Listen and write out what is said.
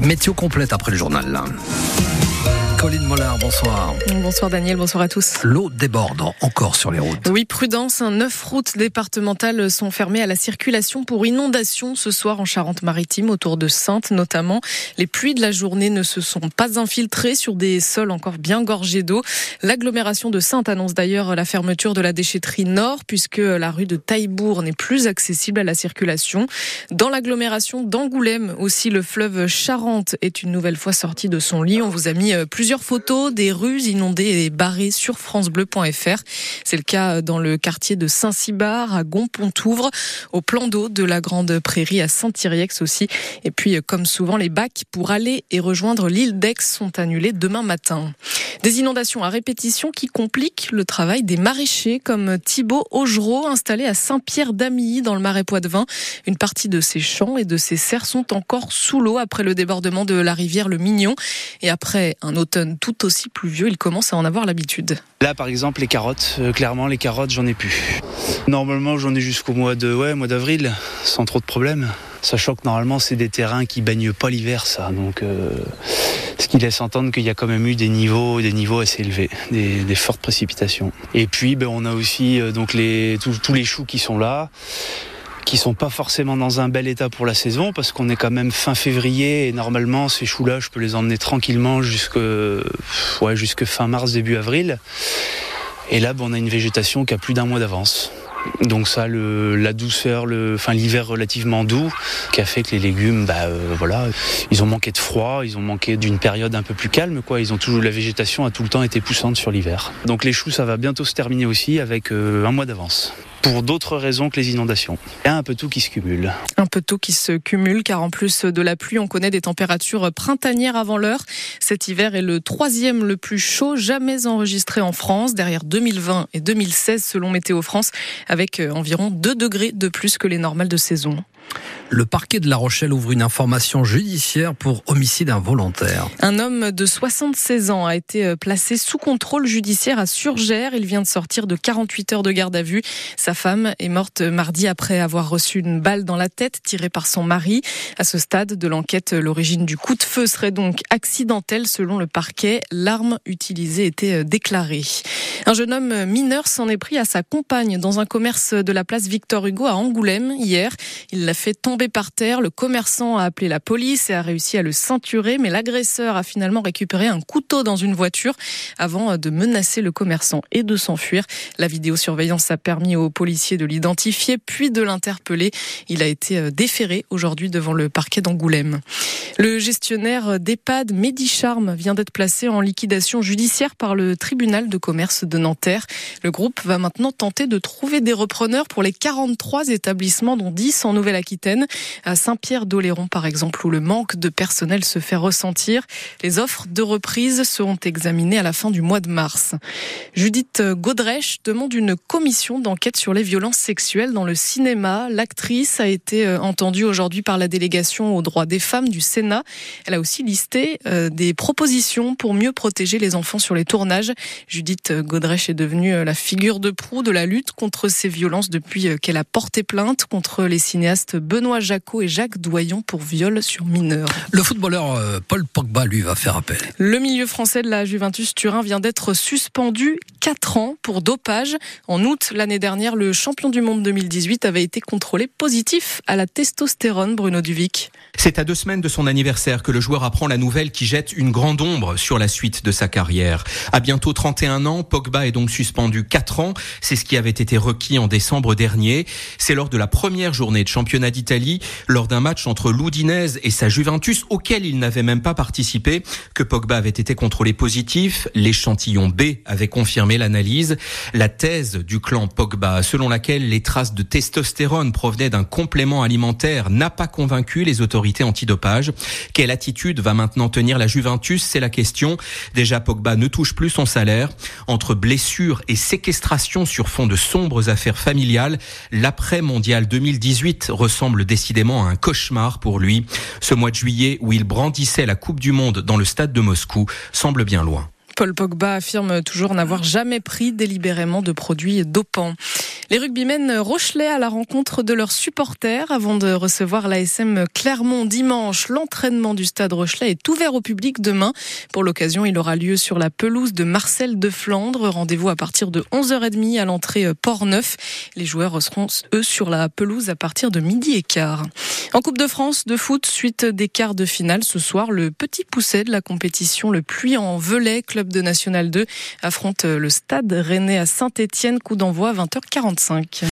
Météo complète après le journal. Mollard, bonsoir. Bonsoir Daniel, bonsoir à tous. L'eau déborde encore sur les routes. Oui, prudence. Neuf routes départementales sont fermées à la circulation pour inondation ce soir en Charente-Maritime, autour de Sainte notamment. Les pluies de la journée ne se sont pas infiltrées sur des sols encore bien gorgés d'eau. L'agglomération de Sainte annonce d'ailleurs la fermeture de la déchetterie nord puisque la rue de Taillebourg n'est plus accessible à la circulation. Dans l'agglomération d'Angoulême aussi, le fleuve Charente est une nouvelle fois sorti de son lit. On vous a mis euh, plusieurs photos des rues inondées et barrées sur francebleu.fr. C'est le cas dans le quartier de Saint-Cybard, à Gonpontouvre, au plan d'eau de la Grande Prairie à Saint-Iriex aussi. Et puis, comme souvent, les bacs pour aller et rejoindre l'île d'Aix sont annulés demain matin. Des inondations à répétition qui compliquent le travail des maraîchers comme Thibaut Augereau, installé à Saint-Pierre-d'Amilly dans le Marais Poitevin. Une partie de ses champs et de ses serres sont encore sous l'eau après le débordement de la rivière Le Mignon. Et après un automne tout aussi pluvieux, il commence à en avoir l'habitude. Là, par exemple, les carottes, euh, clairement, les carottes, j'en ai plus. Normalement, j'en ai jusqu'au mois de, ouais, mois d'avril, sans trop de problèmes. Sachant que normalement, c'est des terrains qui baignent pas l'hiver, ça. Donc, euh, ce qui laisse entendre qu'il y a quand même eu des niveaux, des niveaux assez élevés, des, fortes précipitations. Et puis, ben, on a aussi euh, donc les, tous les choux qui sont là qui sont pas forcément dans un bel état pour la saison parce qu'on est quand même fin février et normalement ces choux-là, je peux les emmener tranquillement jusque, ouais, jusque fin mars, début avril. Et là, on a une végétation qui a plus d'un mois d'avance. Donc ça, la douceur, enfin l'hiver relativement doux, qui a fait que les légumes, bah euh, voilà, ils ont manqué de froid, ils ont manqué d'une période un peu plus calme, quoi. Ils ont toujours la végétation a tout le temps été poussante sur l'hiver. Donc les choux, ça va bientôt se terminer aussi avec euh, un mois d'avance pour d'autres raisons que les inondations. Il y a un peu tout qui se cumule. Un peu tout qui se cumule, car en plus de la pluie, on connaît des températures printanières avant l'heure. Cet hiver est le troisième le plus chaud jamais enregistré en France, derrière 2020 et 2016 selon Météo France, avec euh, environ 2 degrés de plus que les normales de saison. Le parquet de La Rochelle ouvre une information judiciaire pour homicide involontaire. Un homme de 76 ans a été euh, placé sous contrôle judiciaire à Surgères. Il vient de sortir de 48 heures de garde à vue. Sa femme est morte mardi après avoir reçu une balle dans la tête tirée par son mari. À ce stade de l'enquête, l'origine du coup de feu serait donc accidentelle selon le parquet. L'arme utilisée était euh, déclarée. Un jeune homme mineur s'en est pris à sa compagne dans un commerce de la place Victor Hugo à Angoulême hier. Fait tomber par terre. Le commerçant a appelé la police et a réussi à le ceinturer, mais l'agresseur a finalement récupéré un couteau dans une voiture avant de menacer le commerçant et de s'enfuir. La vidéosurveillance a permis aux policiers de l'identifier puis de l'interpeller. Il a été euh, déféré aujourd'hui devant le parquet d'Angoulême. Le gestionnaire d'EHPAD Medicharm vient d'être placé en liquidation judiciaire par le tribunal de commerce de Nanterre. Le groupe va maintenant tenter de trouver des repreneurs pour les 43 établissements dont 10 en Nouvelle-Aquitaine, à Saint-Pierre-d'Oléron par exemple, où le manque de personnel se fait ressentir. Les offres de reprise seront examinées à la fin du mois de mars. Judith Godrèche demande une commission d'enquête sur les violences sexuelles dans le cinéma. L'actrice a été euh, entendue aujourd'hui par la délégation aux droits des femmes du Sénat. Elle a aussi listé euh, des propositions pour mieux protéger les enfants sur les tournages. Judith Godrèche est devenue euh, la figure de proue de la lutte contre ces violences depuis qu'elle a porté plainte contre les cinéastes Benoît Jacot et Jacques Doyon pour viol sur mineurs. Le footballeur euh, Paul Pogba, lui, va faire appel. Le milieu français de la Juventus Turin vient d'être suspendu 4 ans pour dopage. En août l'année dernière, le champion du monde 2018 avait été contrôlé positif à la testostérone, Bruno Duvic. C'est à deux semaines de son anniversaire que le joueur apprend la nouvelle qui jette une grande ombre sur la suite de sa carrière. À bientôt 31 ans, Pogba est donc suspendu 4 ans. C'est ce qui avait été requis en décembre dernier. C'est lors de la première journée de championnat d'Italie, lors d'un match entre l'Udinese et sa Juventus, auquel il n'avait même pas participé, que Pogba avait été contrôlé positif. L'échantillon B avait confirmé l'analyse. La thèse du clan Pogba, selon laquelle les traces de testostérone provenaient d'un complément alimentaire, n'a pas convaincu les autorités antidopage. Quelle attitude va maintenant tenir la Juventus? C'est la question. Déjà, Pogba ne touche plus son salaire. Entre blessures et séquestration sur fond de sombres affaires familiales, l'après-mondial 2018 ressemble décidément à un cauchemar pour lui. Ce mois de juillet où il brandissait la Coupe du Monde dans le stade de Moscou semble bien loin. Paul Pogba affirme toujours n'avoir jamais pris délibérément de produits dopants. Les rugbymen Rochelais à la rencontre de leurs supporters avant de recevoir l'ASM Clermont dimanche. L'entraînement du stade Rochelais est ouvert au public demain. Pour l'occasion, il aura lieu sur la pelouse de Marcel de Flandre. Rendez-vous à partir de 11h30 à l'entrée Port-Neuf. Les joueurs seront, eux, sur la pelouse à partir de midi et quart. En Coupe de France de foot, suite des quarts de finale ce soir, le petit pousset de la compétition, le Puy en Velay, club de National 2, affronte le stade Rennais à Saint-Etienne, coup d'envoi à 20h45. 25.